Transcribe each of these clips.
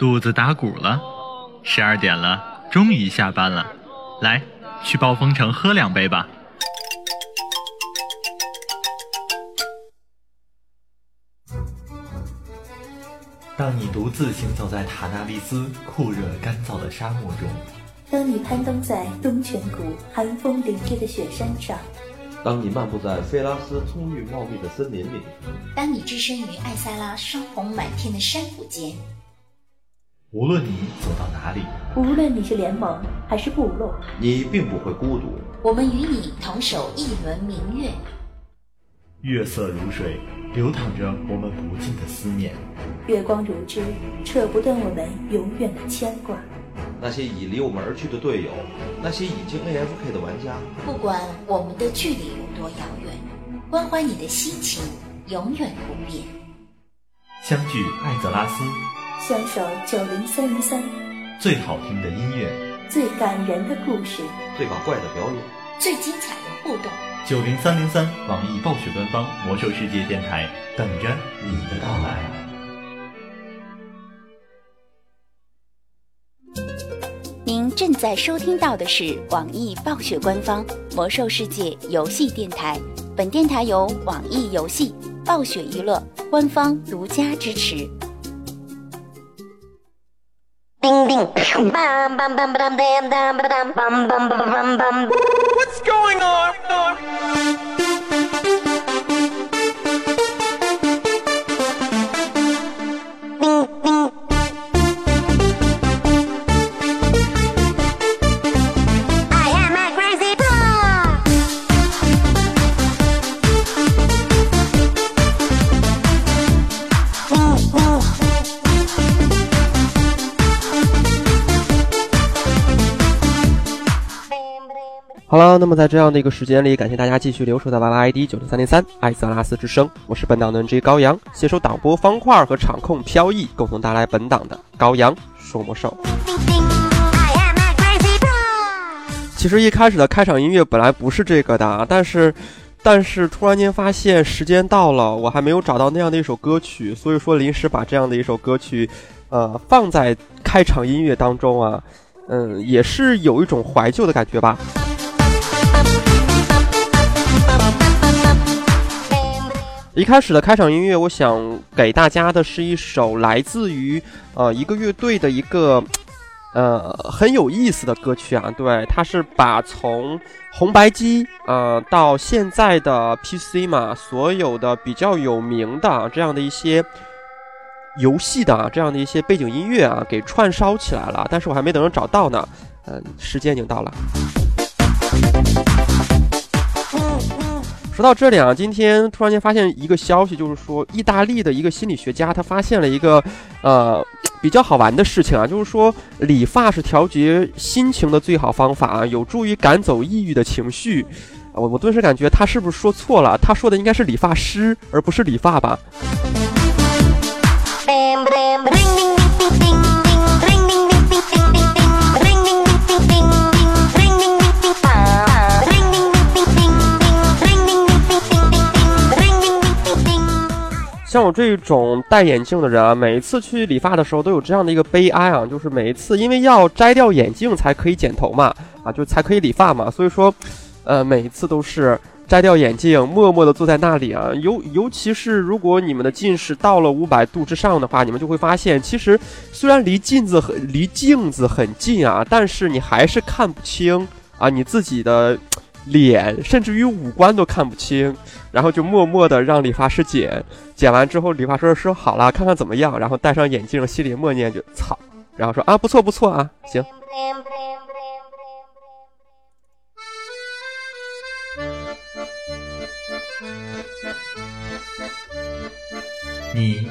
肚子打鼓了，十二点了，终于下班了，来，去暴风城喝两杯吧。当你独自行走在塔纳利斯酷热干燥的沙漠中，当你攀登在东泉谷寒风凛冽的雪山上，当你漫步在菲拉斯葱郁茂密的森林里，当你置身于艾萨拉霜红满天的山谷间，无论你走到哪里，无论你是联盟还是部落，你并不会孤独。我们与你同守一轮明月。月色如水，流淌着我们不尽的思念；月光如织，扯不断我们永远的牵挂。那些已离我们而去的队友，那些已经 AFK 的玩家，不管我们的距离有多遥远，关怀你的心情永远不变。相聚艾泽拉斯，相守九零三零三，最好听的音乐，最感人的故事，最搞怪的表演，最精彩的互动。九零三零三，网易暴雪官方魔兽世界电台，等着你的到来。您正在收听到的是网易暴雪官方魔兽世界游戏电台，本电台由网易游戏、暴雪娱乐官方独家支持。叮叮，bam bam bam bam bam bam bam bam bam bam bam。What's going on? 那么在这样的一个时间里，感谢大家继续留守在 Y Y ID 九零三零三艾泽拉斯之声，我是本档的 NG 高阳，携手导播方块和场控飘逸，共同带来本档的高阳说魔兽。其实一开始的开场音乐本来不是这个的，但是，但是突然间发现时间到了，我还没有找到那样的一首歌曲，所以说临时把这样的一首歌曲，呃，放在开场音乐当中啊，嗯，也是有一种怀旧的感觉吧。一开始的开场音乐，我想给大家的是一首来自于呃一个乐队的一个呃很有意思的歌曲啊。对，它是把从红白机呃到现在的 PC 嘛，所有的比较有名的这样的一些游戏的啊这样的一些背景音乐啊，给串烧起来了。但是我还没等着找到呢，嗯，时间已经到了。说到这里啊，今天突然间发现一个消息，就是说意大利的一个心理学家他发现了一个呃比较好玩的事情啊，就是说理发是调节心情的最好方法，有助于赶走抑郁的情绪。我我顿时感觉他是不是说错了？他说的应该是理发师，而不是理发吧。像我这种戴眼镜的人啊，每一次去理发的时候都有这样的一个悲哀啊，就是每一次因为要摘掉眼镜才可以剪头嘛，啊，就才可以理发嘛，所以说，呃，每一次都是摘掉眼镜，默默的坐在那里啊。尤尤其是如果你们的近视到了五百度之上的话，你们就会发现，其实虽然离镜子很离镜子很近啊，但是你还是看不清啊你自己的脸，甚至于五官都看不清。然后就默默的让理发师剪，剪完之后，理发师说好了，看看怎么样，然后戴上眼镜，心里默念就操，然后说啊不错不错啊，行。你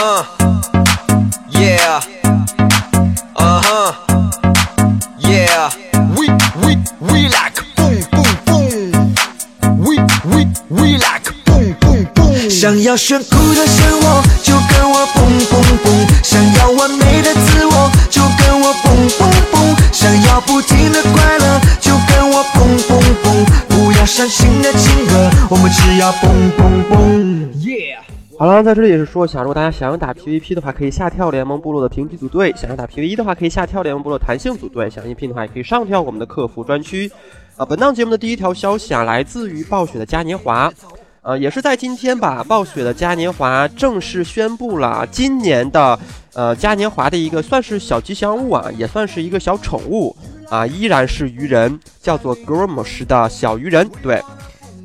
Huh. Yeah. Uh huh. Yeah. We we we like boom boom boom. We we we like boom boom boom. 想要炫酷的生活，就跟我 boom boom boom。想要完美的自我，就跟我 boom boom boom。想要不停的快乐，就跟我 boom boom boom。不要伤心的情歌，我们只要 boom boom boom。好了，在这里也是说一下，如果大家想要打 PVP 的话，可以下跳联盟部落的平级组队；想要打 PVE 的话，可以下跳联盟部落弹性组队；想应聘的话，也可以上跳我们的客服专区。啊，本档节目的第一条消息啊，来自于暴雪的嘉年华，呃，也是在今天吧，暴雪的嘉年华正式宣布了今年的呃嘉年华的一个算是小吉祥物啊，也算是一个小宠物啊，依然是鱼人，叫做 Gromos 的小鱼人，对。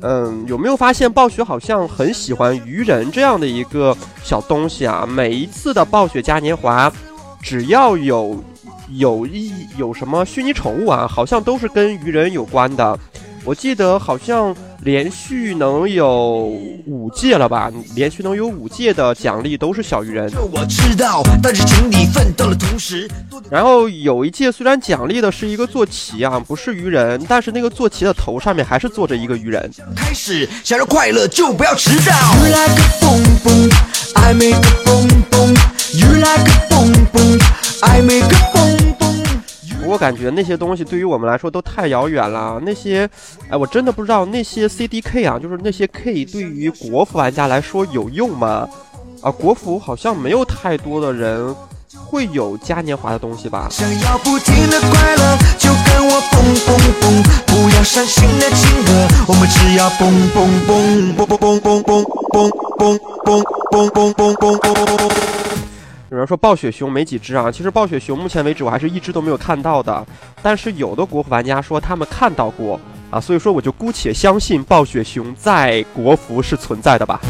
嗯，有没有发现暴雪好像很喜欢愚人这样的一个小东西啊？每一次的暴雪嘉年华，只要有有一有什么虚拟宠物啊，好像都是跟愚人有关的。我记得好像连续能有五届了吧？连续能有五届的奖励都是小鱼人。我知道，但是请你奋斗的同时。然后有一届虽然奖励的是一个坐骑啊，不是鱼人，但是那个坐骑的头上面还是坐着一个鱼人。开始想要快乐就不要迟到。You like a boom boom, I make a boom boom. You like a boom boom, I make a boom 我感觉那些东西对于我们来说都太遥远了。那些，哎，我真的不知道那些 CDK 啊，就是那些 K 对于国服玩家来说有用吗？啊，国服好像没有太多的人会有嘉年华的东西吧。想要不停的快乐，就跟我蹦蹦蹦，不要伤心的情歌，我们只要蹦蹦蹦蹦蹦蹦蹦蹦蹦蹦蹦蹦蹦蹦蹦。有人说暴雪熊没几只啊，其实暴雪熊目前为止我还是一只都没有看到的，但是有的国服玩家说他们看到过啊，所以说我就姑且相信暴雪熊在国服是存在的吧。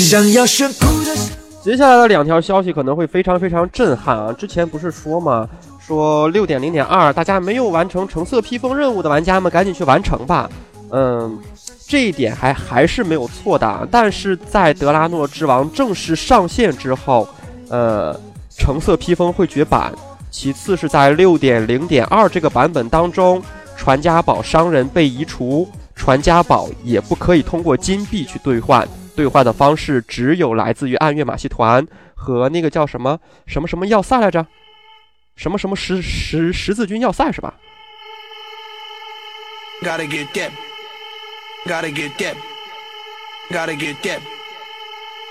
想要炫酷的。接下来的两条消息可能会非常非常震撼啊！之前不是说吗？说六点零点二，大家没有完成橙色披风任务的玩家们赶紧去完成吧。嗯，这一点还还是没有错的。但是在德拉诺之王正式上线之后，呃，橙色披风会绝版。其次是在六点零点二这个版本当中，传家宝商人被移除，传家宝也不可以通过金币去兑换。兑换的方式只有来自于暗月马戏团和那个叫什么什么什么要塞来着，什么什么十十十字军要塞是吧？Gotta get that. Gotta get that. Gotta get that.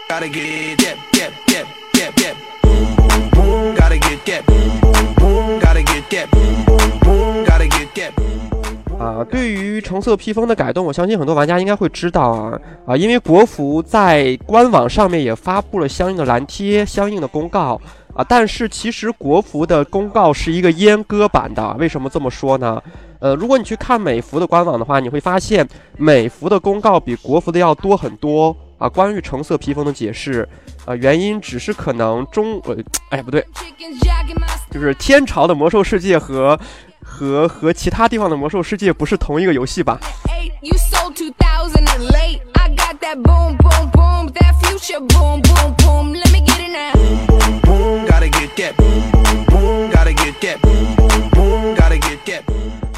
Gotta get that. That. That. That. That. Boom boom boom. Gotta get that. Boom boom boom. Gotta get that. Boom boom boom. Gotta get that. 啊，对于橙色披风的改动，我相信很多玩家应该会知道啊啊，因为国服在官网上面也发布了相应的蓝贴、相应的公告啊。但是其实国服的公告是一个阉割版的，为什么这么说呢？呃，如果你去看美服的官网的话，你会发现美服的公告比国服的要多很多啊。关于橙色披风的解释，啊，原因只是可能中呃，哎不对，就是天朝的魔兽世界和和和其他地方的魔兽世界不是同一个游戏吧？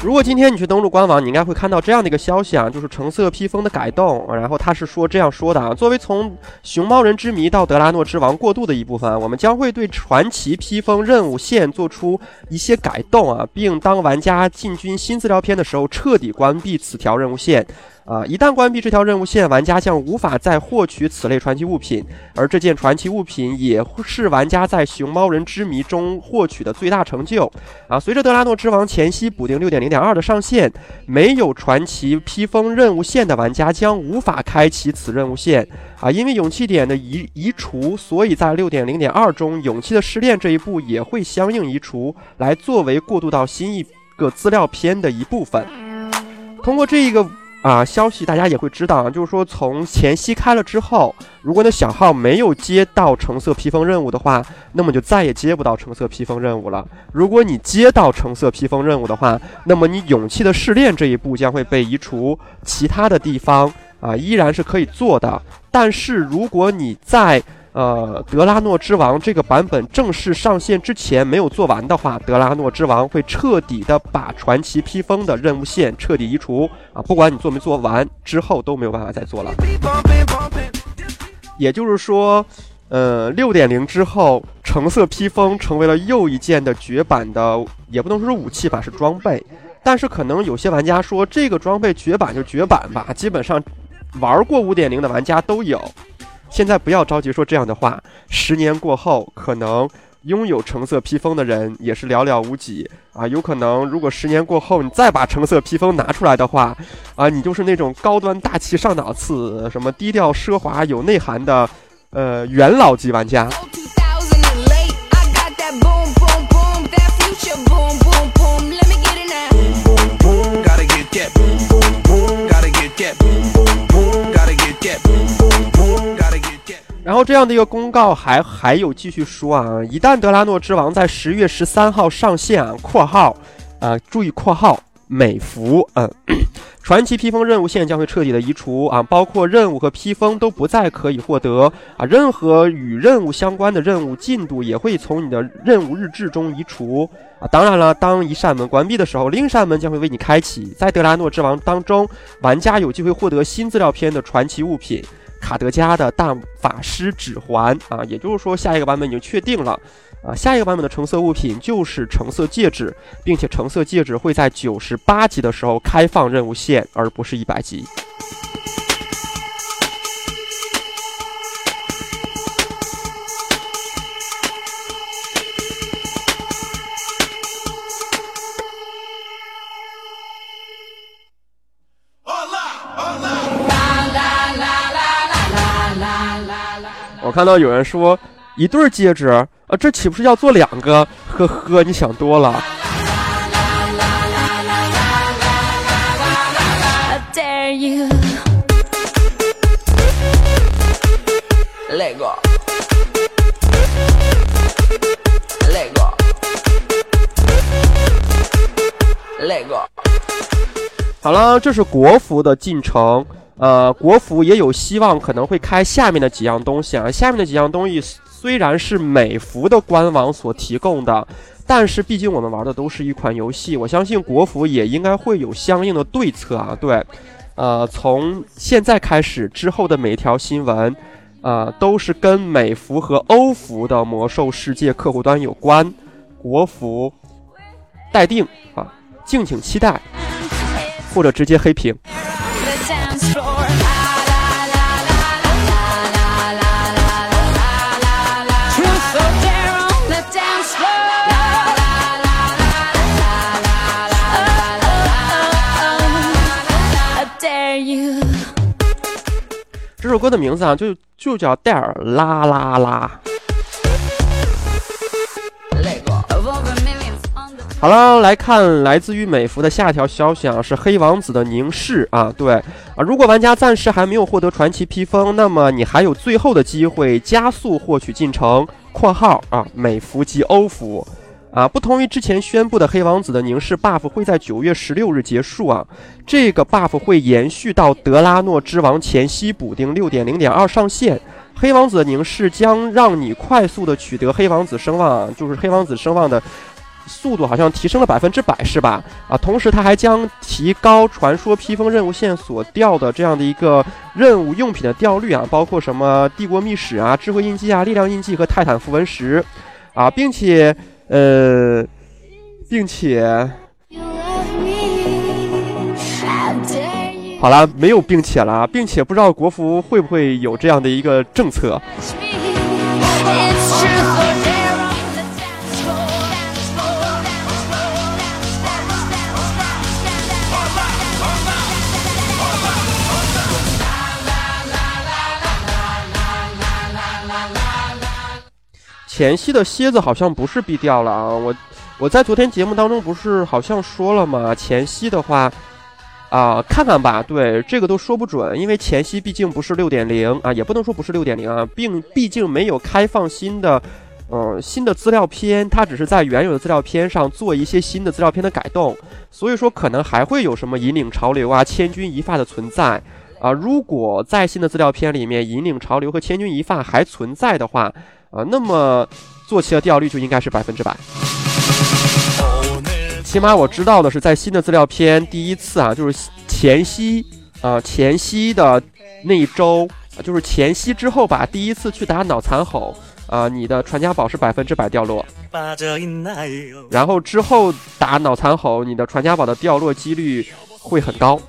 如果今天你去登录官网，你应该会看到这样的一个消息啊，就是橙色披风的改动。然后他是说这样说的啊，作为从熊猫人之谜到德拉诺之王过渡的一部分，我们将会对传奇披风任务线做出一些改动啊，并当玩家进军新资料片的时候，彻底关闭此条任务线。啊！一旦关闭这条任务线，玩家将无法再获取此类传奇物品，而这件传奇物品也是玩家在《熊猫人之谜》中获取的最大成就。啊！随着德拉诺之王前夕补丁六点零点二的上线，没有传奇披风任务线的玩家将无法开启此任务线。啊！因为勇气点的移移除，所以在六点零点二中，勇气的试炼这一步也会相应移除，来作为过渡到新一个资料片的一部分。通过这一个。啊，消息大家也会知道啊，就是说从前夕开了之后，如果你的小号没有接到橙色披风任务的话，那么就再也接不到橙色披风任务了。如果你接到橙色披风任务的话，那么你勇气的试炼这一步将会被移除，其他的地方啊依然是可以做的。但是如果你在呃，德拉诺之王这个版本正式上线之前没有做完的话，德拉诺之王会彻底的把传奇披风的任务线彻底移除啊！不管你做没做完，之后都没有办法再做了。也就是说，呃，六点零之后，橙色披风成为了又一件的绝版的，也不能说是武器吧，是装备。但是可能有些玩家说，这个装备绝版就绝版吧，基本上玩过五点零的玩家都有。现在不要着急说这样的话，十年过后，可能拥有橙色披风的人也是寥寥无几。啊。有可能，如果十年过后你再把橙色披风拿出来的话，啊，你就是那种高端大气上档次、什么低调奢华有内涵的，呃，元老级玩家。然后这样的一个公告还还有继续说啊，一旦德拉诺之王在十月十三号上线啊（括号啊，注意括号美服），嗯，传奇披风任务线将会彻底的移除啊，包括任务和披风都不再可以获得啊，任何与任务相关的任务进度也会从你的任务日志中移除啊。当然了，当一扇门关闭的时候，另一扇门将会为你开启。在德拉诺之王当中，玩家有机会获得新资料片的传奇物品。卡德加的大法师指环啊，也就是说下一个版本已经确定了啊，下一个版本的橙色物品就是橙色戒指，并且橙色戒指会在九十八级的时候开放任务线，而不是一百级。我看到有人说一对戒指，啊，这岂不是要做两个？呵呵，你想多了。I dare you. Let go. Let go. Let go. 好了，这是国服的进程。呃，国服也有希望可能会开下面的几样东西啊。下面的几样东西虽然是美服的官网所提供的，但是毕竟我们玩的都是一款游戏，我相信国服也应该会有相应的对策啊。对，呃，从现在开始之后的每一条新闻，呃，都是跟美服和欧服的魔兽世界客户端有关。国服待定啊，敬请期待，或者直接黑屏。这首歌的名字啊就就叫戴尔啦啦啦好了来看来自于美服的下一条消息啊是黑王子的凝视啊对。啊如果玩家暂时还没有获得传奇披风那么你还有最后的机会加速获取进程。括号啊美服及欧服。啊，不同于之前宣布的黑王子的凝视 buff 会在九月十六日结束啊，这个 buff 会延续到德拉诺之王前夕补丁六点零点二上线。黑王子的凝视将让你快速的取得黑王子声望，就是黑王子声望的。速度好像提升了百分之百，是吧？啊，同时它还将提高传说披风任务线所掉的这样的一个任务用品的掉率啊，包括什么帝国密史啊、智慧印记啊、力量印记和泰坦符文石啊，并且呃，并且，好了，没有并且了，并且不知道国服会不会有这样的一个政策。前夕的蝎子好像不是必掉了啊！我我在昨天节目当中不是好像说了吗？前夕的话，啊，看看吧。对，这个都说不准，因为前夕毕竟不是六点零啊，也不能说不是六点零啊，并毕竟没有开放新的，嗯，新的资料片，它只是在原有的资料片上做一些新的资料片的改动，所以说可能还会有什么引领潮流啊、千钧一发的存在啊。如果在新的资料片里面，引领潮流和千钧一发还存在的话，啊，那么坐骑的掉率就应该是百分之百。起码我知道的是，在新的资料片第一次啊，就是前夕啊，前夕的那一周啊，就是前夕之后吧，第一次去打脑残吼啊，你的传家宝是百分之百掉落。然后之后打脑残吼，你的传家宝的掉落几率会很高。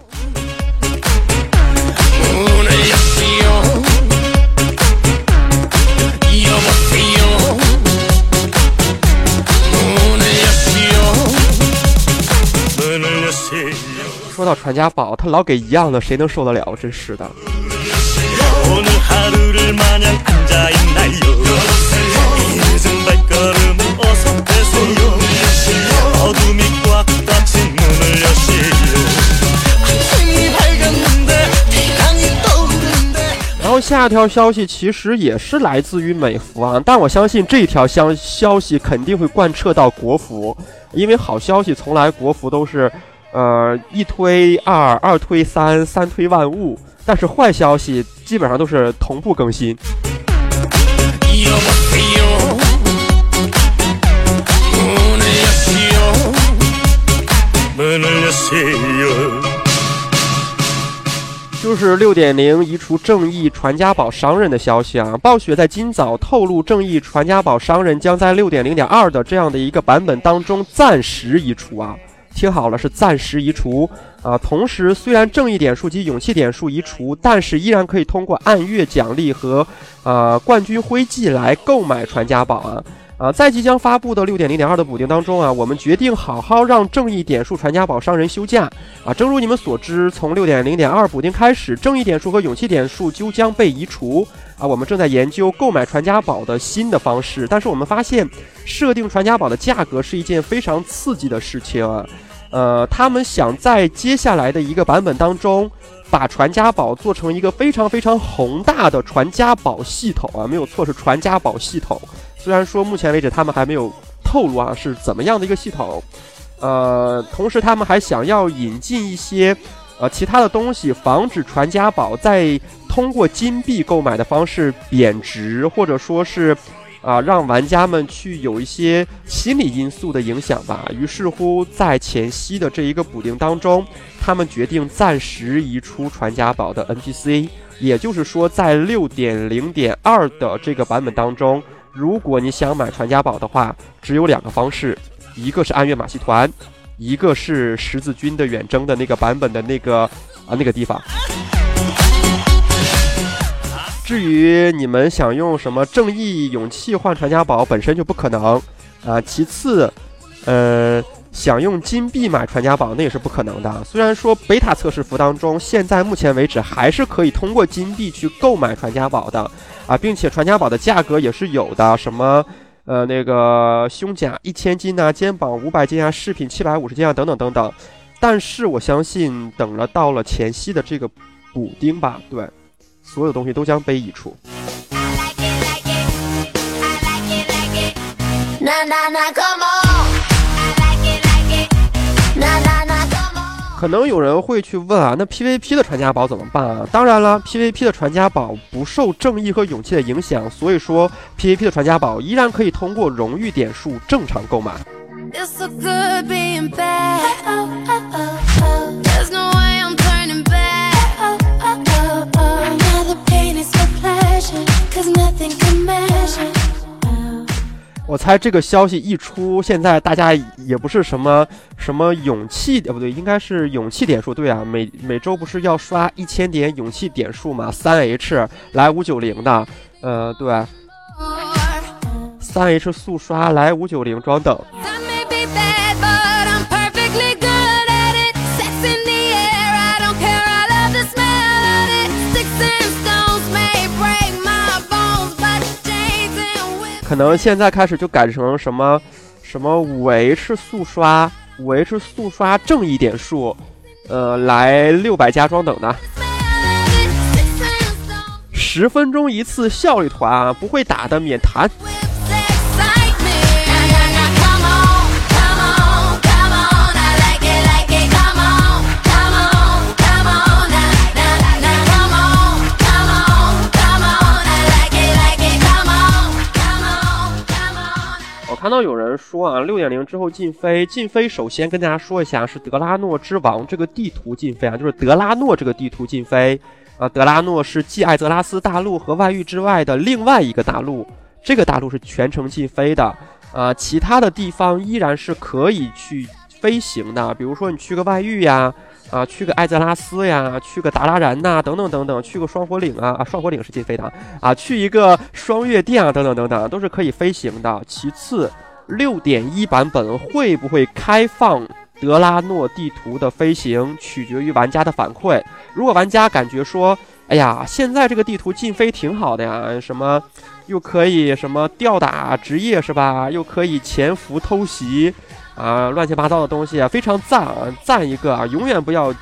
说到传家宝，他老给一样的，谁能受得了？真是的。然后下一条消息其实也是来自于美服啊，但我相信这条消消息肯定会贯彻到国服，因为好消息从来国服都是。呃，一推二，二推三，三推万物。但是坏消息基本上都是同步更新。就是六点零移除正义传家宝商人的消息啊！暴雪在今早透露，正义传家宝商人将在六点零点二的这样的一个版本当中暂时移除啊。听好了，是暂时移除啊。同时，虽然正义点数及勇气点数移除，但是依然可以通过按月奖励和呃冠军徽记来购买传家宝啊。啊，在即将发布的六点零点二的补丁当中啊，我们决定好好让正义点数传家宝商人休假啊。正如你们所知，从六点零点二补丁开始，正义点数和勇气点数就将被移除啊。我们正在研究购买传家宝的新的方式，但是我们发现设定传家宝的价格是一件非常刺激的事情啊。呃，他们想在接下来的一个版本当中，把传家宝做成一个非常非常宏大的传家宝系统啊，没有错，是传家宝系统。虽然说目前为止他们还没有透露啊是怎么样的一个系统，呃，同时他们还想要引进一些呃其他的东西，防止传家宝在通过金币购买的方式贬值，或者说是啊让玩家们去有一些心理因素的影响吧。于是乎，在前夕的这一个补丁当中，他们决定暂时移出传家宝的 NPC，也就是说，在六点零点二的这个版本当中。如果你想买传家宝的话，只有两个方式，一个是暗月马戏团，一个是十字军的远征的那个版本的那个啊那个地方。至于你们想用什么正义勇气换传家宝，本身就不可能啊。其次，呃，想用金币买传家宝，那也是不可能的。虽然说贝塔测试服当中，现在目前为止还是可以通过金币去购买传家宝的。啊，并且传家宝的价格也是有的，什么，呃，那个胸甲一千斤啊，肩膀五百斤啊，饰品七百五十斤啊，等等等等。但是我相信，等了到了前夕的这个补丁吧，对，所有东西都将被移除。可能有人会去问啊，那 PVP 的传家宝怎么办啊？当然了，PVP 的传家宝不受正义和勇气的影响，所以说 PVP 的传家宝依然可以通过荣誉点数正常购买。我猜这个消息一出，现在大家也不是什么什么勇气，呃，不对，应该是勇气点数。对啊，每每周不是要刷一千点勇气点数嘛？三 H 来五九零的，呃，对，三 H 速刷来五九零装等。可能现在开始就改成什么什么五 H 速刷，五 H 速刷正一点数，呃，来六百加装等的，十分钟一次效率团啊，不会打的免谈。看到有人说啊，六点零之后禁飞，禁飞首先跟大家说一下，是德拉诺之王这个地图禁飞啊，就是德拉诺这个地图禁飞啊。德拉诺是继艾泽拉斯大陆和外域之外的另外一个大陆，这个大陆是全程禁飞的啊。其他的地方依然是可以去飞行的，比如说你去个外域呀。啊去个艾泽拉斯呀，去个达拉然呐，等等等等，去个双火岭啊，啊，双火岭是禁飞的啊，去一个双月殿啊，等等等等，都是可以飞行的。其次，六点一版本会不会开放德拉诺地图的飞行，取决于玩家的反馈。如果玩家感觉说，哎呀，现在这个地图禁飞挺好的呀，什么又可以什么吊打职业是吧？又可以潜伏偷袭。啊，乱七八糟的东西啊，非常赞啊，赞一个啊！永远不要，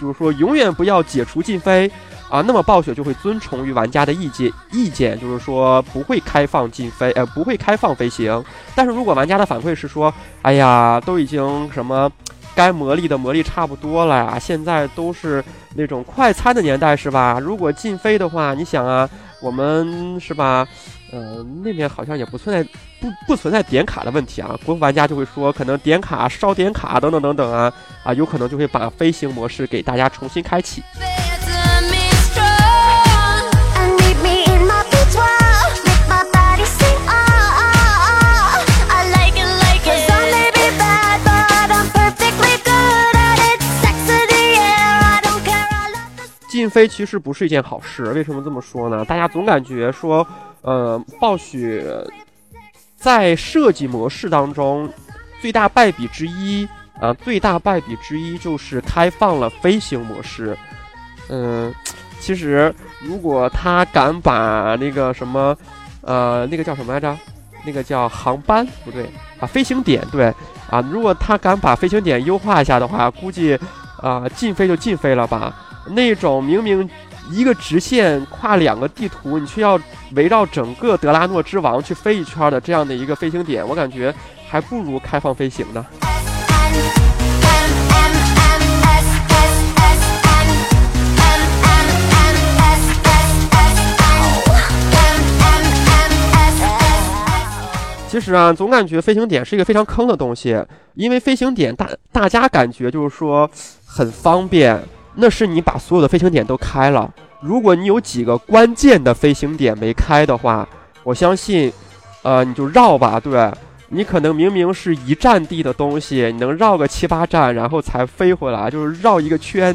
就是说永远不要解除禁飞啊。那么暴雪就会遵从于玩家的意见，意见就是说不会开放禁飞，呃，不会开放飞行。但是如果玩家的反馈是说，哎呀，都已经什么该磨砺的磨砺差不多了呀，现在都是那种快餐的年代是吧？如果禁飞的话，你想啊，我们是吧？呃，那边好像也不存在不不存在点卡的问题啊。国服玩家就会说，可能点卡烧点卡等等等等啊啊，有可能就会把飞行模式给大家重新开启。禁飞其实不是一件好事，为什么这么说呢？大家总感觉说。呃，暴雪在设计模式当中，最大败笔之一啊，最大败笔之一就是开放了飞行模式。嗯，其实如果他敢把那个什么，呃，那个叫什么来着？那个叫航班不对啊，飞行点对啊，如果他敢把飞行点优化一下的话，估计啊，禁飞就禁飞了吧。那种明明。一个直线跨两个地图，你却要围绕整个德拉诺之王去飞一圈的这样的一个飞行点，我感觉还不如开放飞行呢。其实啊，总感觉飞行点是一个非常坑的东西，因为飞行点大大家感觉就是说很方便。那是你把所有的飞行点都开了。如果你有几个关键的飞行点没开的话，我相信，呃，你就绕吧。对，你可能明明是一站地的东西，你能绕个七八站，然后才飞回来，就是绕一个圈。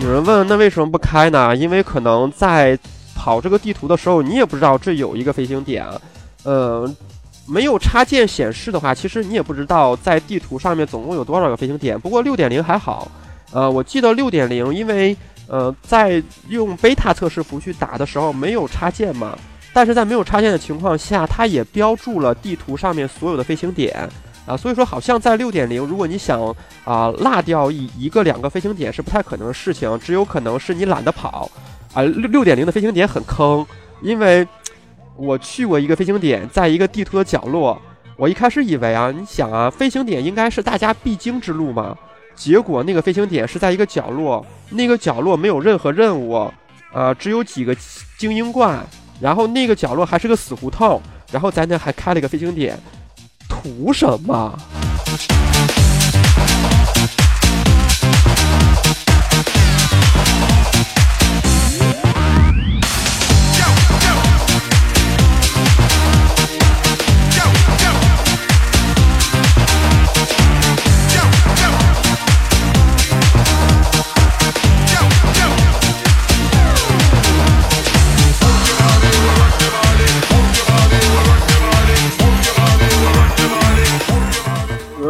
有人问，那为什么不开呢？因为可能在。跑这个地图的时候，你也不知道这有一个飞行点，呃，没有插件显示的话，其实你也不知道在地图上面总共有多少个飞行点。不过六点零还好，呃，我记得六点零，因为呃在用贝塔测试服去打的时候没有插件嘛，但是在没有插件的情况下，它也标注了地图上面所有的飞行点。啊，所以说好像在六点零，如果你想啊落掉一一个两个飞行点是不太可能的事情，只有可能是你懒得跑。啊。六六点零的飞行点很坑，因为。我去过一个飞行点，在一个地图的角落。我一开始以为啊，你想啊，飞行点应该是大家必经之路嘛。结果那个飞行点是在一个角落，那个角落没有任何任务，呃，只有几个精英怪。然后那个角落还是个死胡同，然后在那还开了一个飞行点，图什么？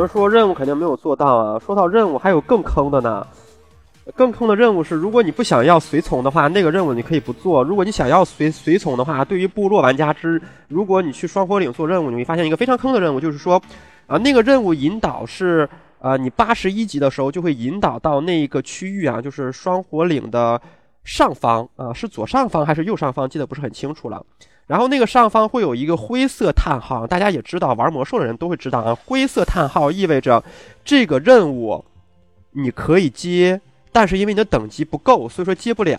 说任务肯定没有做到啊！说到任务，还有更坑的呢。更坑的任务是，如果你不想要随从的话，那个任务你可以不做；如果你想要随随从的话，对于部落玩家之，如果你去双火岭做任务，你会发现一个非常坑的任务，就是说，啊，那个任务引导是，呃，你八十一级的时候就会引导到那一个区域啊，就是双火岭的上方啊，是左上方还是右上方，记得不是很清楚了。然后那个上方会有一个灰色叹号，大家也知道，玩魔兽的人都会知道啊。灰色叹号意味着这个任务你可以接，但是因为你的等级不够，所以说接不了。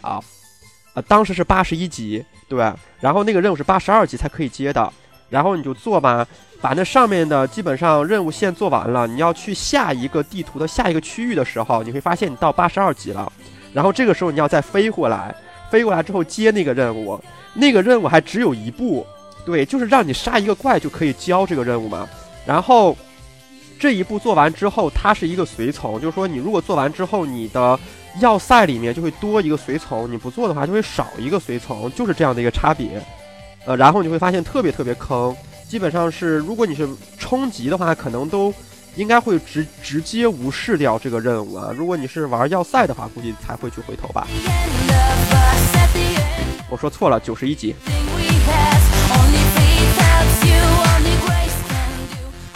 啊，当时是八十一级，对？然后那个任务是八十二级才可以接的。然后你就做吧，把那上面的基本上任务线做完了，你要去下一个地图的下一个区域的时候，你会发现你到八十二级了。然后这个时候你要再飞回来，飞过来之后接那个任务。那个任务还只有一步，对，就是让你杀一个怪就可以交这个任务嘛。然后这一步做完之后，它是一个随从，就是说你如果做完之后，你的要塞里面就会多一个随从；你不做的话，就会少一个随从，就是这样的一个差别。呃，然后你会发现特别特别坑，基本上是如果你是冲级的话，可能都应该会直直接无视掉这个任务啊。如果你是玩要塞的话，估计才会去回头吧。我说错了，九十一级。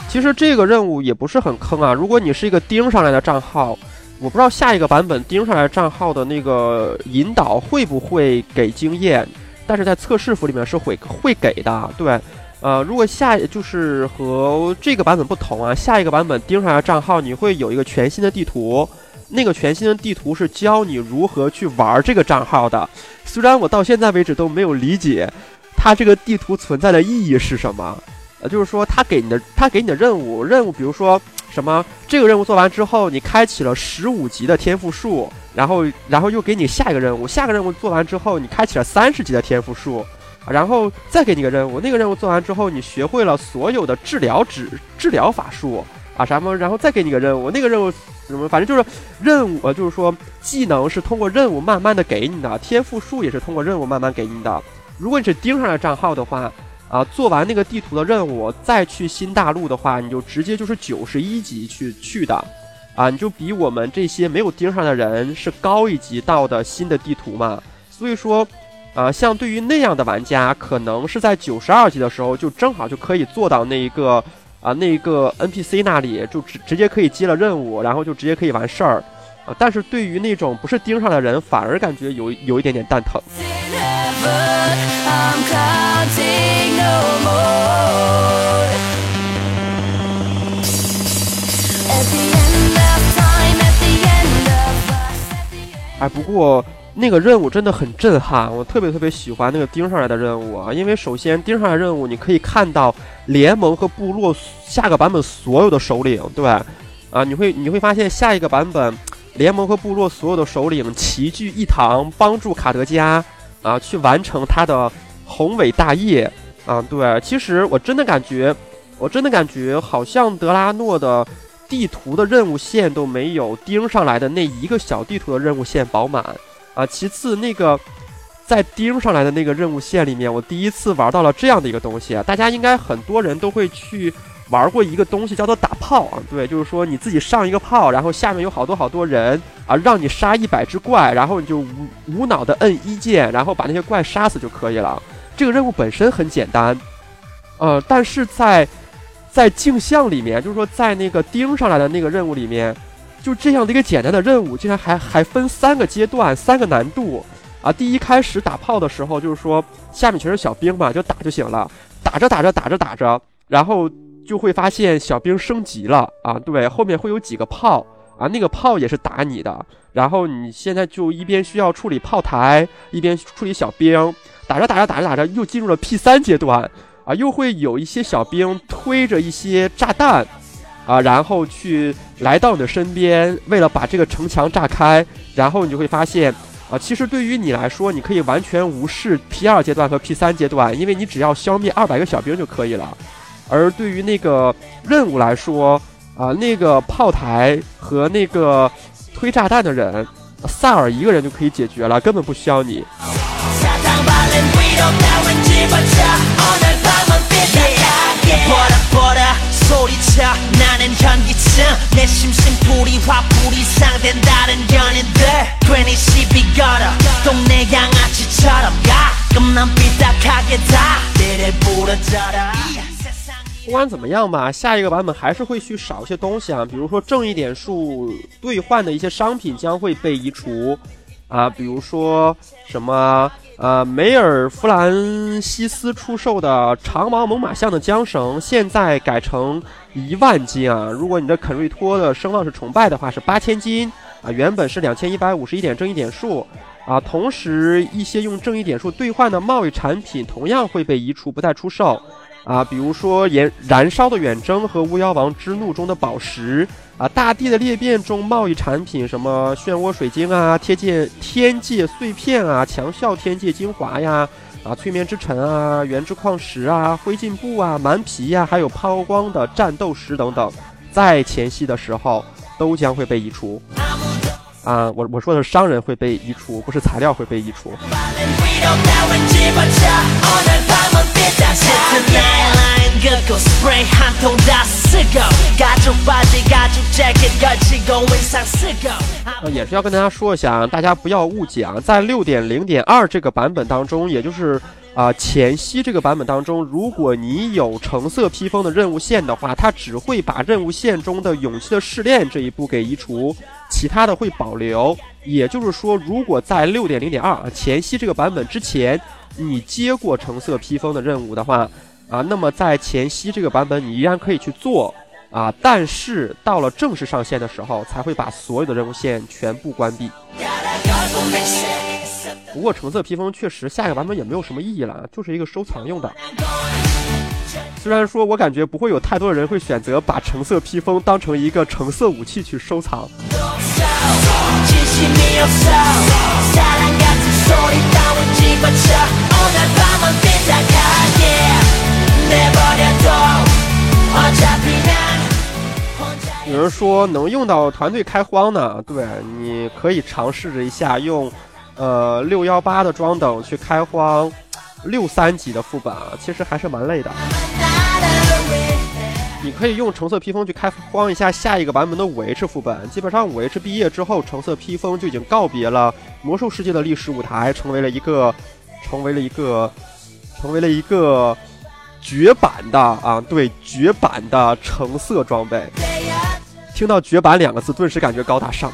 其实这个任务也不是很坑啊。如果你是一个盯上来的账号，我不知道下一个版本盯上来账号的那个引导会不会给经验，但是在测试服里面是会会给的。对，呃，如果下就是和这个版本不同啊，下一个版本盯上来的账号你会有一个全新的地图。那个全新的地图是教你如何去玩这个账号的，虽然我到现在为止都没有理解它这个地图存在的意义是什么。呃，就是说它给你的它给你的任务任务，比如说什么这个任务做完之后，你开启了十五级的天赋树，然后然后又给你下一个任务，下个任务做完之后，你开启了三十级的天赋树，然后再给你个任务，那个任务做完之后，你学会了所有的治疗治治疗法术啊什么，然后再给你个任务，那个任务。什么？反正就是任务，呃就是说技能是通过任务慢慢的给你的，天赋树也是通过任务慢慢给你的。如果你是盯上了账号的话，啊，做完那个地图的任务再去新大陆的话，你就直接就是九十一级去去的，啊，你就比我们这些没有盯上的人是高一级到的新的地图嘛。所以说，啊，像对于那样的玩家，可能是在九十二级的时候就正好就可以做到那一个。啊，那个 NPC 那里就直直接可以接了任务，然后就直接可以完事儿，啊，但是对于那种不是盯上的人，反而感觉有有一点点蛋疼。哎，不过。那个任务真的很震撼，我特别特别喜欢那个盯上来的任务啊！因为首先盯上来任务，你可以看到联盟和部落下个版本所有的首领，对啊，你会你会发现下一个版本联盟和部落所有的首领齐聚一堂，帮助卡德加啊去完成他的宏伟大业啊！对，其实我真的感觉，我真的感觉好像德拉诺的地图的任务线都没有盯上来的那一个小地图的任务线饱满。啊，其次那个，在盯上来的那个任务线里面，我第一次玩到了这样的一个东西！大家应该很多人都会去玩过一个东西，叫做打炮啊。对，就是说你自己上一个炮，然后下面有好多好多人啊，让你杀一百只怪，然后你就无无脑的摁一键，然后把那些怪杀死就可以了。这个任务本身很简单，呃，但是在在镜像里面，就是说在那个盯上来的那个任务里面，就这样的一个简单的任务，竟然还还分三个阶段、三个难度。啊，第一开始打炮的时候，就是说下面全是小兵嘛，就打就行了。打着打着打着打着，然后就会发现小兵升级了啊，对，后面会有几个炮啊，那个炮也是打你的。然后你现在就一边需要处理炮台，一边处理小兵。打着打着打着打着，又进入了 P 三阶段啊，又会有一些小兵推着一些炸弹啊，然后去来到你的身边，为了把这个城墙炸开。然后你就会发现。啊，其实对于你来说，你可以完全无视 P 二阶段和 P 三阶段，因为你只要消灭二百个小兵就可以了。而对于那个任务来说，啊，那个炮台和那个推炸弹的人，萨尔一个人就可以解决了，根本不需要你。소리쳐 나는 현기증 내 심심풀이 화풀이 상된다는 연인들 괜히 시비 걸어 동네 양아치처럼 가끔 난 삐딱하게 다 내를 부러져라 不管怎么样吧，下一个版本还是会去少一些东西啊，比如说正义点数兑换的一些商品将会被移除，啊，比如说什么 呃梅尔弗兰西斯出售的长毛猛犸象的缰绳，现在改成一万斤啊！如果你的肯瑞托的声望是崇拜的话，是八千斤啊，原本是两千一百五十一点正义点数啊。同时，一些用正义点数兑换的贸易产品同样会被移除，不再出售。啊，比如说燃燃烧的远征和巫妖王之怒中的宝石啊，大地的裂变中贸易产品什么漩涡水晶啊，天界天界碎片啊，强效天界精华呀，啊，催眠之尘啊，原之矿石啊，灰烬布啊，蛮皮呀，还有抛光的战斗石等等，在前夕的时候都将会被移除。啊，我我说的是商人会被移除，不是材料会被移除。긋고 스프레이 한 통 다 쓰고 가죽 바지 가죽 재킷 걸치고 의상 쓰고 呃，也是要跟大家说一下啊，大家不要误解啊，在六点零点二这个版本当中，也就是啊、前夕这个版本当中，如果你有橙色披风的任务线的话，它只会把任务线中的勇气的试炼这一步给移除，其他的会保留。也就是说，如果在六点零点二前夕这个版本之前， 你接过橙色披风的任务的话，啊，那么在前夕这个版本你依然可以去做啊，但是到了正式上线的时候，才会把所有的任务线全部关闭。不过橙色披风确实下一个版本也没有什么意义了，就是一个收藏用的。虽然说我感觉不会有太多的人会选择把橙色披风当成一个橙色武器去收藏。진심이 없어 사랑 같은 소리 따윈 집어쳐 오늘 밤은 삐딱하게 내버려둬 어차피 난 有人说能用到团队开荒呢，对，你可以尝试着一下用，呃，六幺八的装等去开荒，六三级的副本啊，其实还是蛮累的。 你可以用橙色披风去开荒一下下一个版本的五 H 副本，基本上五 H 毕业之后，橙色披风就已经告别了魔兽世界的历史舞台，成为了一个，成为了一个，成为了一个绝版的啊，对，绝版的橙色装备。听到“绝版”两个字，顿时感觉高大上。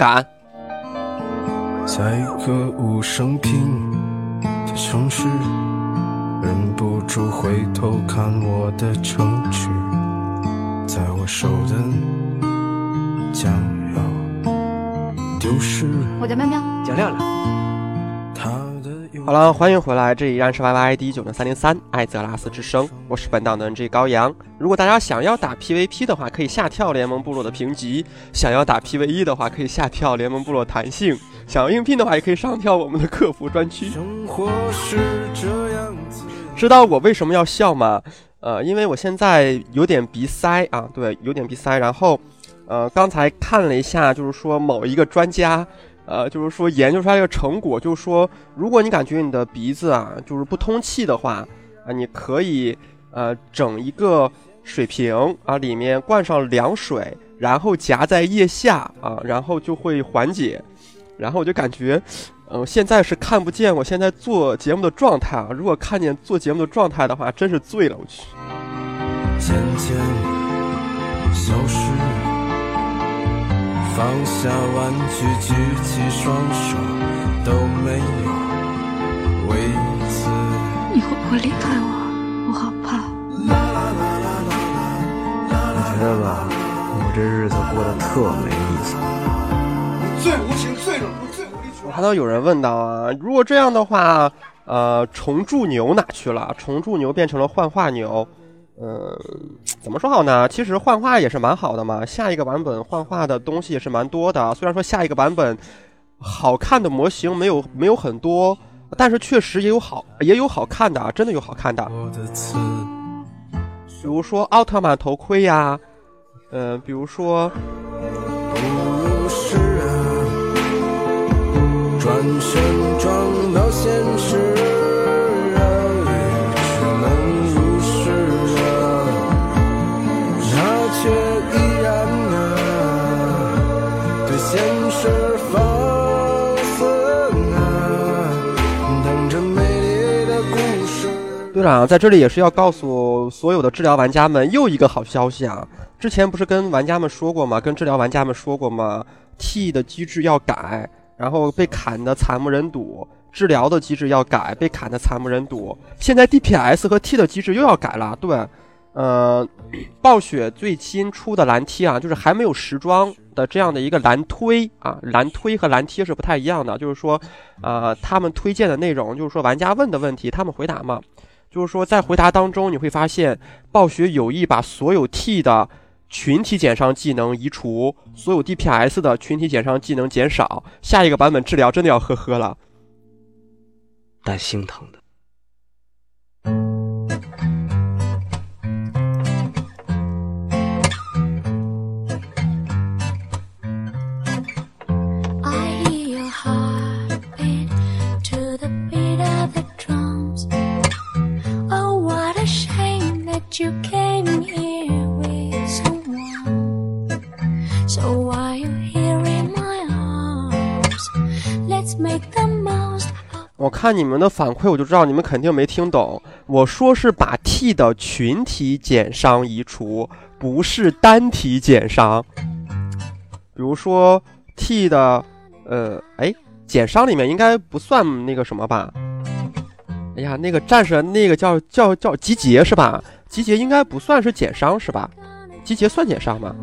我敢。在一个无声平的城市，忍不住回头看我的城池，在我手的将要丢失。我叫喵喵，叫亮亮。好了，欢迎回来，这里依然是 YYID 九零三零三艾泽拉斯之声，我是本档的 NG 高阳。如果大家想要打 PVP 的话，可以下跳联盟部落的评级；想要打 PVE 的话，可以下跳联盟部落弹性；想要应聘的话，也可以上跳我们的客服专区。知道我为什么要笑吗？呃，因为我现在有点鼻塞啊，对，有点鼻塞。然后，呃，刚才看了一下，就是说某一个专家。呃，就是说研究出来一个成果，就是说，如果你感觉你的鼻子啊，就是不通气的话，啊，你可以呃整一个水瓶啊，里面灌上凉水，然后夹在腋下啊，然后就会缓解。然后我就感觉，呃，现在是看不见我现在做节目的状态啊，如果看见做节目的状态的话，真是醉了，我去。渐渐消失。放下玩具，举起双手，都没有为此。你会不会离开我？我好怕。你觉得吧，我这日子过得特没意思。最无情、最冷酷、最无理取我看到有人问到啊，如果这样的话，呃，重铸牛哪去了？重铸牛变成了幻化牛。嗯，怎么说好呢？其实幻化也是蛮好的嘛。下一个版本幻化的东西也是蛮多的。虽然说下一个版本好看的模型没有没有很多，但是确实也有好也有好看的，真的有好看的。比如说奥特曼头盔呀，嗯、呃，比如说。转身撞到现实。队长，在这里也是要告诉所有的治疗玩家们又一个好消息啊！之前不是跟玩家们说过吗？跟治疗玩家们说过吗？T 的机制要改，然后被砍的惨不忍睹；治疗的机制要改，被砍的惨不忍睹。现在 DPS 和 T 的机制又要改了。对，呃，暴雪最新出的蓝 T 啊，就是还没有时装的这样的一个蓝推啊，蓝推和蓝贴是不太一样的。就是说，呃，他们推荐的内容，就是说玩家问的问题，他们回答嘛。就是说，在回答当中，你会发现暴雪有意把所有 T 的群体减伤技能移除，所有 DPS 的群体减伤技能减少。下一个版本治疗真的要呵呵了，但心疼的。看你们的反馈，我就知道你们肯定没听懂。我说是把 T 的群体减伤移除，不是单体减伤。比如说 T 的，呃，哎，减伤里面应该不算那个什么吧？哎呀，那个战士那个叫叫叫集结是吧？集结应该不算是减伤是吧？集结算减伤吗？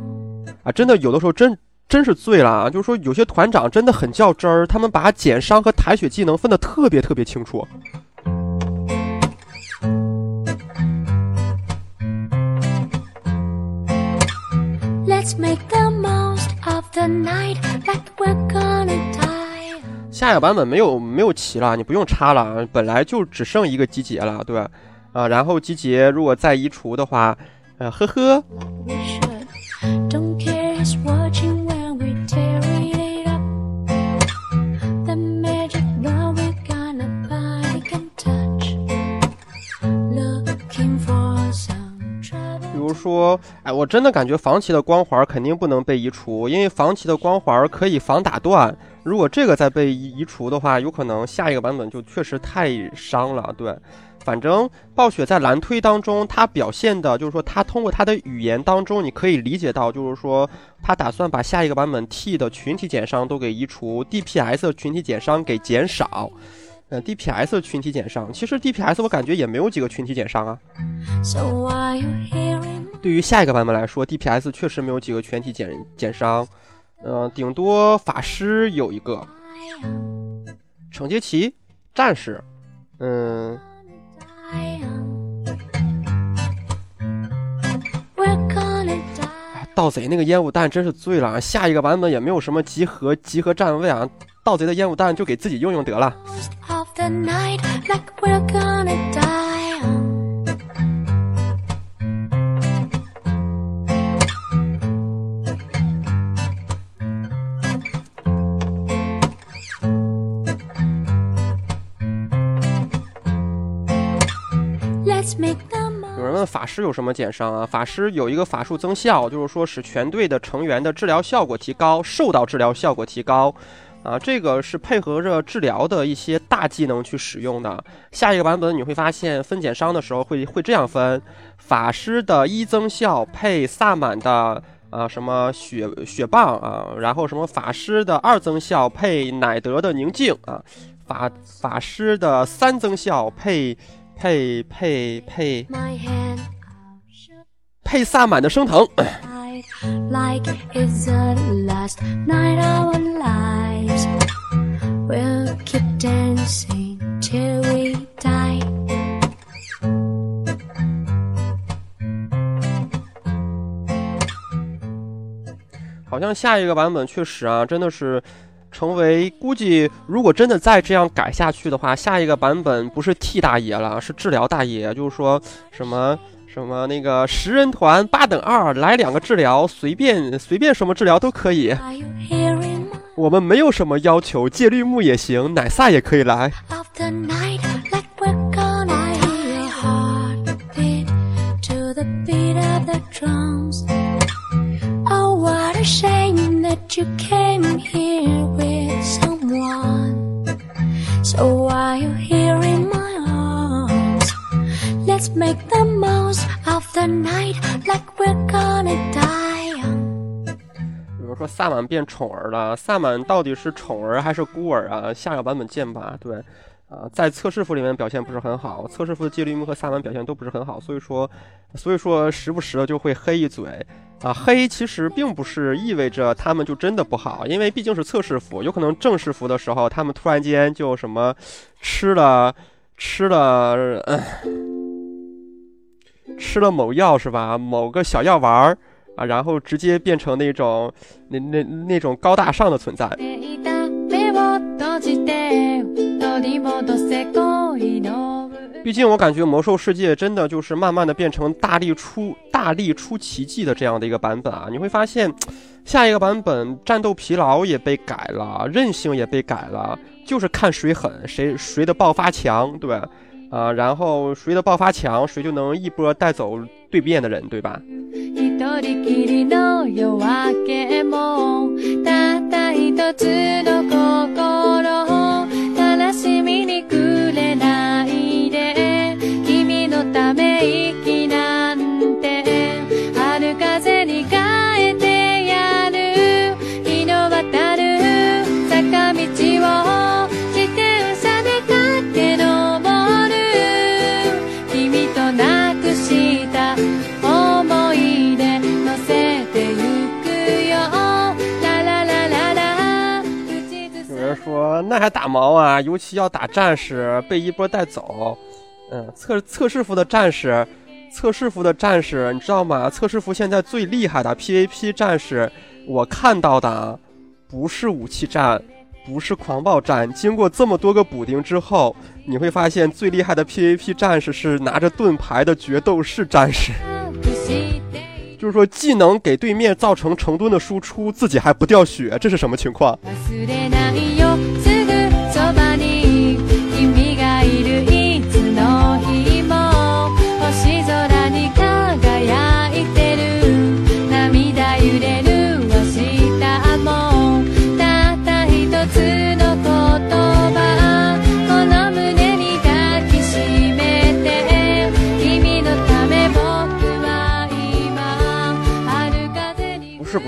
啊，真的有的时候真真是醉了啊！就是说有些团长真的很较真儿，他们把减伤和抬血技能分得特别特别清楚。Let's make the most of the night that we're gonna die. 下一个版本没有没有旗了，你不用插了，本来就只剩一个集结了，对吧？啊，然后集结如果再移除的话，呃，呵呵，说，哎，我真的感觉防旗的光环肯定不能被移除，因为防旗的光环可以防打断。如果这个再被移移除的话，有可能下一个版本就确实太伤了。对，反正暴雪在蓝推当中，他表现的就是说，他通过他的语言当中，你可以理解到，就是说，他打算把下一个版本 T 的群体减伤都给移除，DPS 群体减伤给减少。呃，DPS 群体减伤，其实 DPS 我感觉也没有几个群体减伤啊。对于下一个版本来说，DPS 确实没有几个全体减减伤，嗯、顶多法师有一个，惩戒骑、战士，嗯.盗贼那个烟雾弹真是醉了啊！下一个版本也没有什么集合集合站位啊，盗贼的烟雾弹就给自己用用得了。The night like we're gonna die. 有人问法师有什么减伤啊？法师有一个法术增效，就是说使全队的成员的治疗效果提高，受到治疗效果提高。啊，这个是配合着治疗的一些大技能去使用的。下一个版本你会发现分减伤的时候会会这样分：法师的一增效配萨满的啊什么血血棒啊，然后什么法师的二增效配乃德的宁静啊，法法师的三增效配配配配配萨满的升腾。like it's the last night of our lives. We'll keep dancing till we die. 好像下一个版本确实啊，真的是成为估计，如果真的再这样改下去的话，下一个版本不是替大爷了，是治疗大爷，就是说什么什么那个十人团八等二来两个治疗，随便随便什么治疗都可以。我们没有什么要求，戒绿木也行，奶萨也可以来。of the night like we're gonna hear your heartbeat to the beat of the drums? Oh, what a shame that you came here with someone. So are you here in my arms? Let's make the most of the night 说萨满变宠儿了，萨满到底是宠儿还是孤儿啊？下个版本见吧。对，啊、在测试服里面表现不是很好，测试服的戒律木和萨满表现都不是很好，所以说，所以说时不时的就会黑一嘴。啊，黑其实并不是意味着他们就真的不好，因为毕竟是测试服，有可能正式服的时候，他们突然间就什么吃了吃了，吃了某药是吧？某个小药丸儿啊，然后直接变成那种那那那种高大上的存在。毕竟我感觉魔兽世界真的就是慢慢的变成大力出大力出奇迹的这样的一个版本啊！你会发现，下一个版本战斗疲劳也被改了，韧性也被改了，就是看谁狠，谁谁的爆发强，对吧？啊，然后谁的爆发强，谁就能一波带走对面的人，对吧？那还打毛啊？尤其要打战士，被一波带走。嗯，测测试服的战士，测试服的战士，你知道吗？测试服现在最厉害的 PVP 战士，我看到的不是武器战，不是狂暴战。经过这么多个补丁之后，你会发现最厉害的 PVP 战士是拿着盾牌的决斗士战士。就是说，技能给对面造成成吨的输出，自己还不掉血，这是什么情况？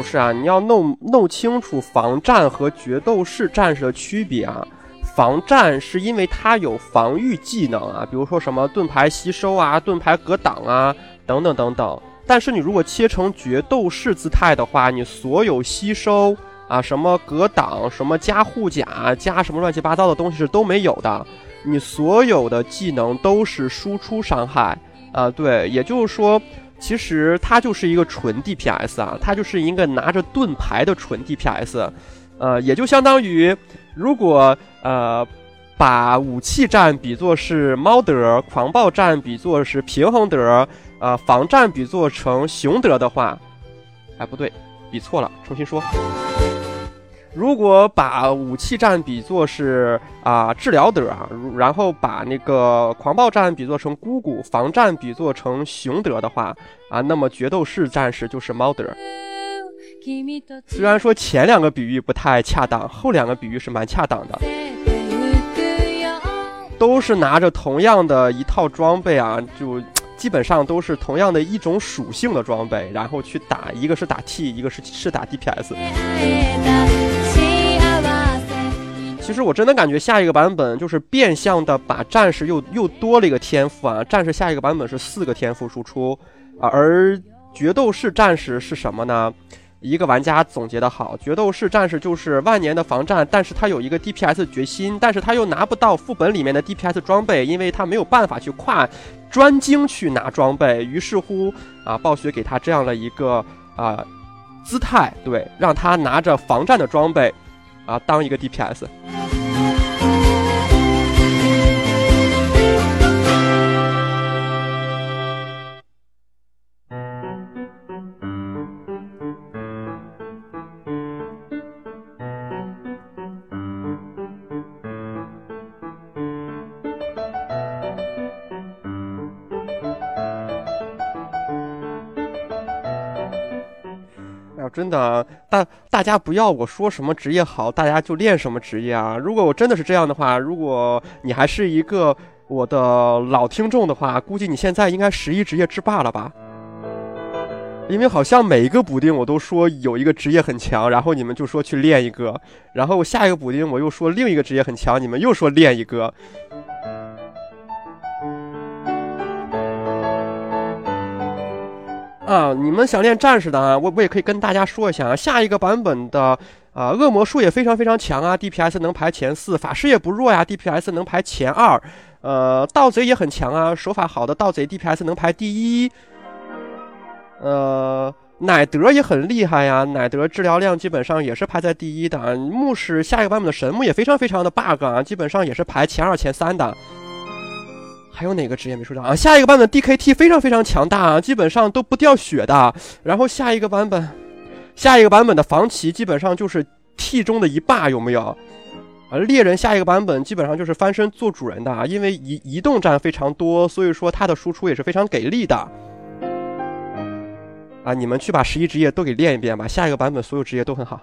是啊，你要弄弄清楚防战和决斗士战士的区别啊。防战是因为它有防御技能啊，比如说什么盾牌吸收啊、盾牌格挡啊等等等等。但是你如果切成决斗士姿态的话，你所有吸收啊、什么格挡、什么加护甲、加什么乱七八糟的东西是都没有的。你所有的技能都是输出伤害啊，对，也就是说。其实它就是一个纯 DPS 啊，它就是一个拿着盾牌的纯 DPS，呃，也就相当于，如果呃把武器战比作是猫德，狂暴战比作是平衡德，呃，防战比作成熊德的话，哎，不对，比错了，重新说。如果把武器战比作是啊治疗德啊，然后把那个狂暴战比作成姑姑，防战比作成熊德的话啊，那么决斗士战士就是猫德。虽然说前两个比喻不太恰当，后两个比喻是蛮恰当的，都是拿着同样的一套装备啊，就基本上都是同样的一种属性的装备，然后去打，一个是打 T，一个是是打 DPS。其实我真的感觉下一个版本就是变相的把战士又又多了一个天赋啊！战士下一个版本是四个天赋输出，而决斗士战士是什么呢？一个玩家总结的好，决斗士战士就是万年的防战，但是他有一个 DPS 决心，但是他又拿不到副本里面的 DPS 装备，因为他没有办法去跨专精去拿装备，于是乎啊，暴雪给他这样的一个啊姿态，对，让他拿着防战的装备。啊，当一个 DPS。真的，大大家不要我说什么职业好，大家就练什么职业啊！如果我真的是这样的话，如果你还是一个我的老听众的话，估计你现在应该十一职业制霸了吧？因为好像每一个补丁我都说有一个职业很强，然后你们就说去练一个，然后下一个补丁我又说另一个职业很强，你们又说练一个。啊，你们想练战士的啊，我我也可以跟大家说一下啊，下一个版本的啊，恶魔术也非常非常强啊，DPS 能排前四，法师也不弱呀，DPS 能排前二，呃，盗贼也很强啊，手法好的盗贼 DPS 能排第一，呃，奶德也很厉害呀，奶德治疗量基本上也是排在第一的啊，牧师下一个版本的神木也非常非常的 bug 啊，基本上也是排前二前三的。还有哪个职业没说到啊？下一个版本 DKT 非常非常强大啊，基本上都不掉血的。然后下一个版本，下一个版本的防骑基本上就是 T 中的一霸，有没有？啊，猎人下一个版本基本上就是翻身做主人的，因为移移动战非常多，所以说它的输出也是非常给力的。啊，你们去把十一职业都给练一遍吧，下一个版本所有职业都很好。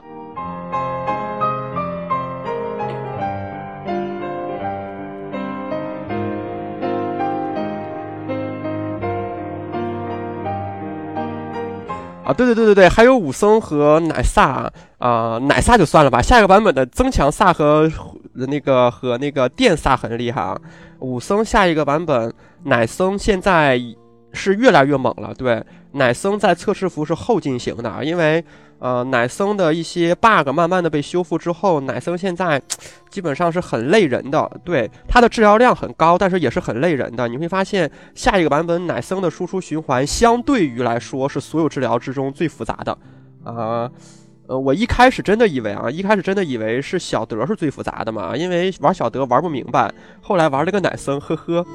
啊，对对对对对，还有武僧和奶萨啊，奶萨就算了吧。下一个版本的增强萨和那个和那个电萨很厉害啊。武僧下一个版本奶僧现在是越来越猛了。对，奶僧在测试服是后进行的，因为呃，奶僧的一些 bug 慢慢的被修复之后，奶僧现在基本上是很累人的。对，它的治疗量很高，但是也是很累人的。你会发现，下一个版本奶僧的输出循环相对于来说是所有治疗之中最复杂的。啊，呃，我一开始真的以为啊，一开始真的以为是小德是最复杂的嘛，因为玩小德玩不明白，后来玩了个奶僧，呵呵。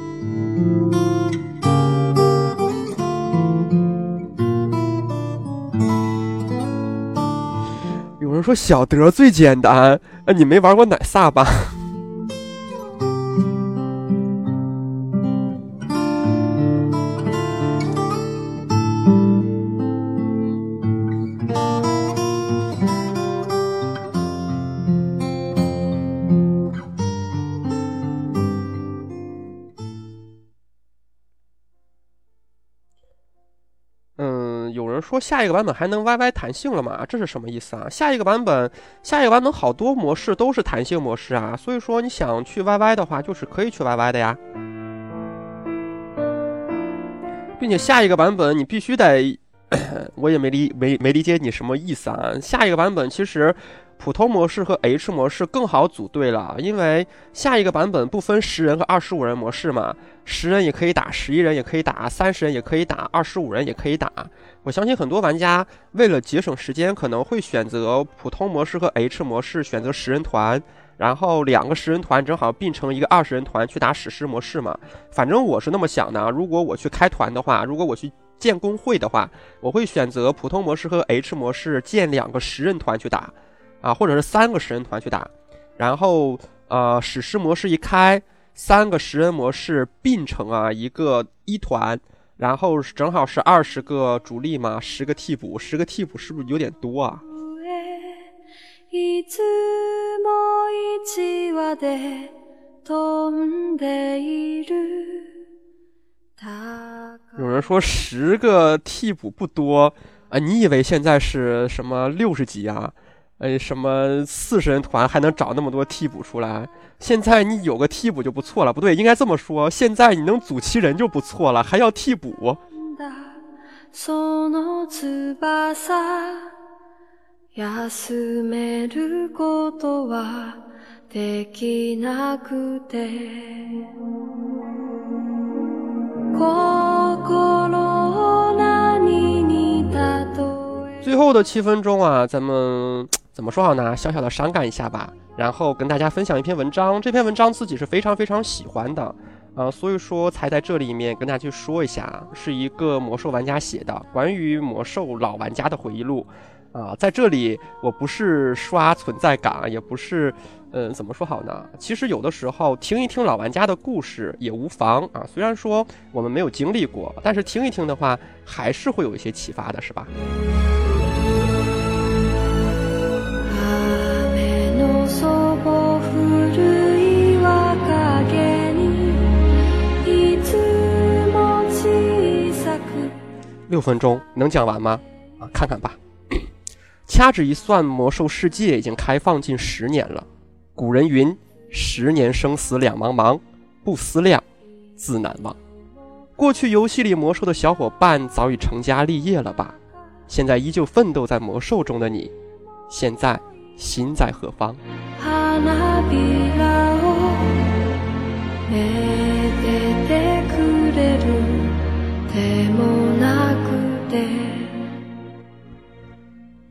有人说小德最简单，那，你没玩过奶萨吧？说下一个版本还能 YY 弹性了吗？这是什么意思啊？下一个版本，下一个版本好多模式都是弹性模式啊，所以说你想去 YY 的话，就是可以去 YY 的呀。并且下一个版本你必须得，我也没理没没理解你什么意思啊？下一个版本其实。普通模式和 H 模式更好组队了，因为下一个版本不分十人和二十五人模式嘛，十人也可以打，十一人也可以打，三十人也可以打，二十五人也可以打。我相信很多玩家为了节省时间，可能会选择普通模式和 H 模式，选择十人团，然后两个十人团正好并成一个二十人团去打史诗模式嘛。反正我是那么想的，如果我去开团的话，如果我去建工会的话，我会选择普通模式和 H 模式建两个十人团去打。啊，或者是三个十人团去打，然后呃，史诗模式一开，三个十人模式并成啊一个一团，然后正好是二十个主力嘛，十个替补，十个替补是不是有点多啊？有人说十个替补不多啊，你以为现在是什么六十级啊？哎，什么四十人团还能找那么多替补出来？现在你有个替补就不错了，不对，应该这么说，现在你能组齐人就不错了，还要替补。最后的七分钟啊，咱们。怎么说好呢？小小的伤感一下吧，然后跟大家分享一篇文章。这篇文章自己是非常非常喜欢的，呃，所以说才在这里面跟大家去说一下，是一个魔兽玩家写的关于魔兽老玩家的回忆录。啊，在这里我不是刷存在感，也不是，嗯，怎么说好呢？其实有的时候听一听老玩家的故事也无妨啊。虽然说我们没有经历过，但是听一听的话，还是会有一些启发的，是吧？六分钟能讲完吗？啊，看看吧。掐指一算，魔兽世界已经开放近十年了。古人云：“十年生死两茫茫，不思量，自难忘。”过去游戏里魔兽的小伙伴早已成家立业了吧？现在依旧奋斗在魔兽中的你，现在心在何方？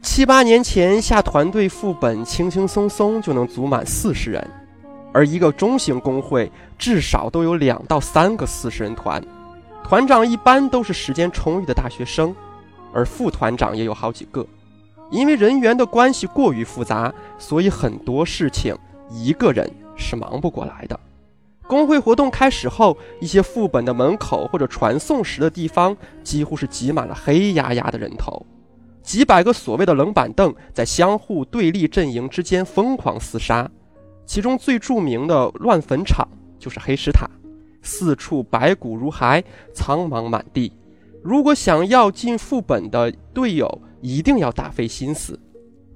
七八年前下团队副本，轻轻松松就能组满四十人，而一个中型工会至少都有两到三个四十人团，团长一般都是时间充裕的大学生，而副团长也有好几个。因为人员的关系过于复杂，所以很多事情一个人是忙不过来的。工会活动开始后，一些副本的门口或者传送时的地方，几乎是挤满了黑压压的人头。几百个所谓的冷板凳在相互对立阵营之间疯狂厮杀，其中最著名的乱坟场就是黑石塔，四处白骨如骸，苍茫满地。如果想要进副本的队友，一定要大费心思。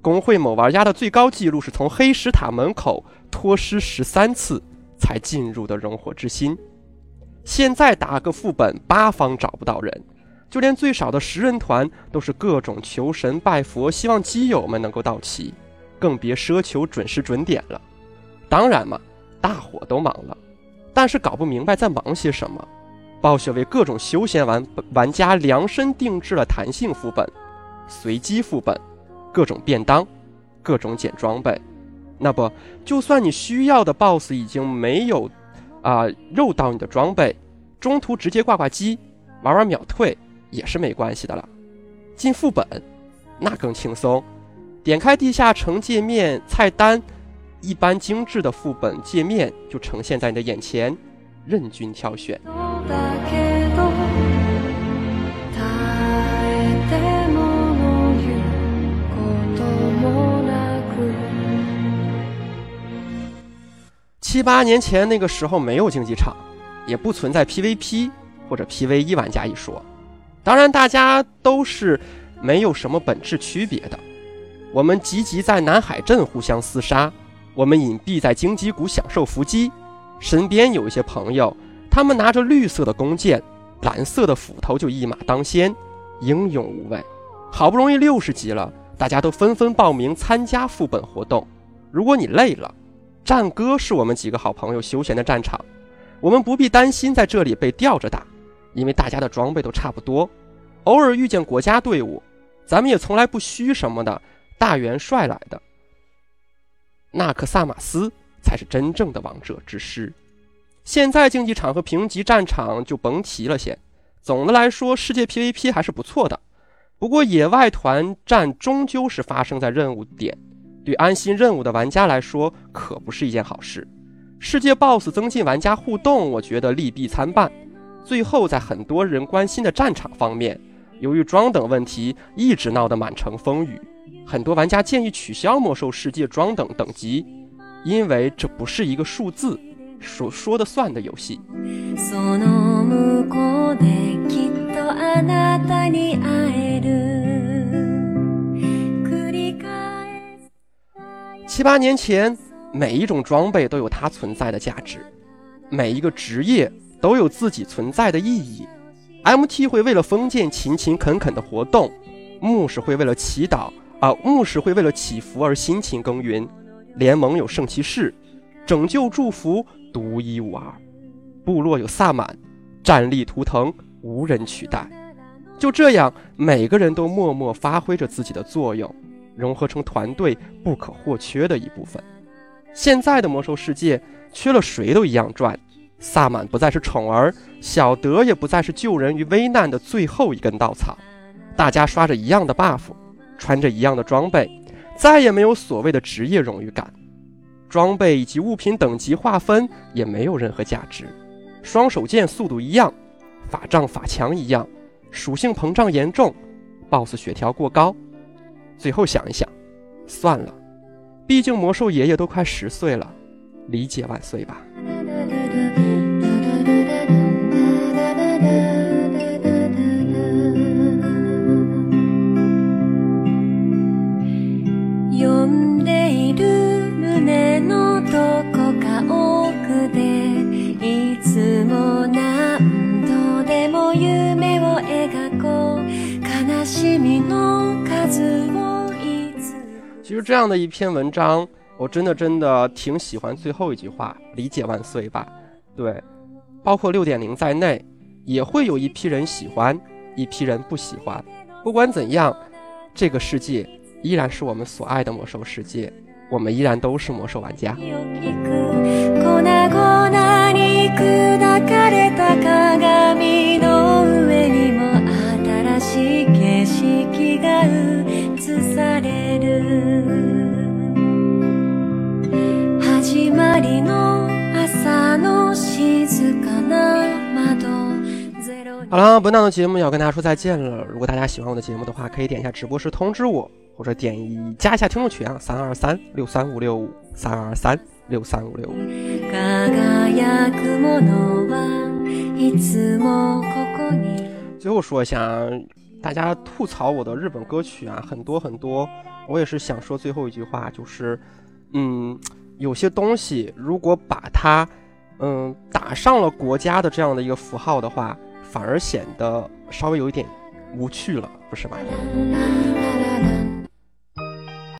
工会某玩家的最高纪录是从黑石塔门口脱尸十三次才进入的熔火之心。现在打个副本，八方找不到人。就连最少的十人团都是各种求神拜佛，希望基友们能够到齐，更别奢求准时准点了。当然嘛，大伙都忙了，但是搞不明白在忙些什么。暴雪为各种休闲玩玩家量身定制了弹性副本、随机副本、各种便当、各种捡装备。那不，就算你需要的 BOSS 已经没有啊肉到你的装备，中途直接挂挂机，玩玩秒退。也是没关系的了。进副本，那更轻松。点开地下城界面菜单，一般精致的副本界面就呈现在你的眼前，任君挑选。七八年前那个时候没有竞技场，也不存在 PVP 或者 PVE 玩家一说。当然，大家都是没有什么本质区别的。我们集集在南海镇互相厮杀，我们隐蔽在荆棘谷享受伏击。身边有一些朋友，他们拿着绿色的弓箭，蓝色的斧头就一马当先，英勇无畏。好不容易六十级了，大家都纷纷报名参加副本活动。如果你累了，战歌是我们几个好朋友休闲的战场，我们不必担心在这里被吊着打。因为大家的装备都差不多，偶尔遇见国家队伍，咱们也从来不虚什么的。大元帅来的，纳克萨马斯才是真正的王者之师。现在竞技场和评级战场就甭提了，先。总的来说，世界 PVP 还是不错的。不过野外团战终究是发生在任务点，对安心任务的玩家来说可不是一件好事。世界 BOSS 增进玩家互动，我觉得利弊参半。最后，在很多人关心的战场方面，由于装等问题，一直闹得满城风雨。很多玩家建议取消魔兽世界装等等级，因为这不是一个数字说说的算的游戏。七八年前，每一种装备都有它存在的价值，每一个职业。都有自己存在的意义。MT 会为了封建勤勤恳恳的活动，牧师会为了祈祷啊，牧师会为了祈福而辛勤耕耘。联盟有圣骑士，拯救祝福独一无二。部落有萨满，战力图腾无人取代。就这样，每个人都默默发挥着自己的作用，融合成团队不可或缺的一部分。现在的魔兽世界，缺了谁都一样赚。萨满不再是宠儿，小德也不再是救人于危难的最后一根稻草。大家刷着一样的 buff，穿着一样的装备，再也没有所谓的职业荣誉感。装备以及物品等级划分也没有任何价值。双手剑速度一样，法杖法强一样，属性膨胀严重，BOSS 血条过高。最后想一想，算了，毕竟魔兽爷爷都快十岁了，理解万岁吧。就这样的一篇文章，我真的真的挺喜欢最后一句话“理解万岁吧”。对，包括六点零在内，也会有一批人喜欢，一批人不喜欢。不管怎样，这个世界依然是我们所爱的魔兽世界，我们依然都是魔兽玩家。好了，本档的节目要跟大家说再见了。如果大家喜欢我的节目的话，可以点一下直播时通知我，或者点一加一下听众群啊，三二三六三五六五三二三六三五六五。最后说一下，大家吐槽我的日本歌曲啊，很多很多。我也是想说最后一句话，就是，嗯，有些东西如果把它，嗯，打上了国家的这样的一个符号的话。反而显得稍微有一点无趣了，不是吗？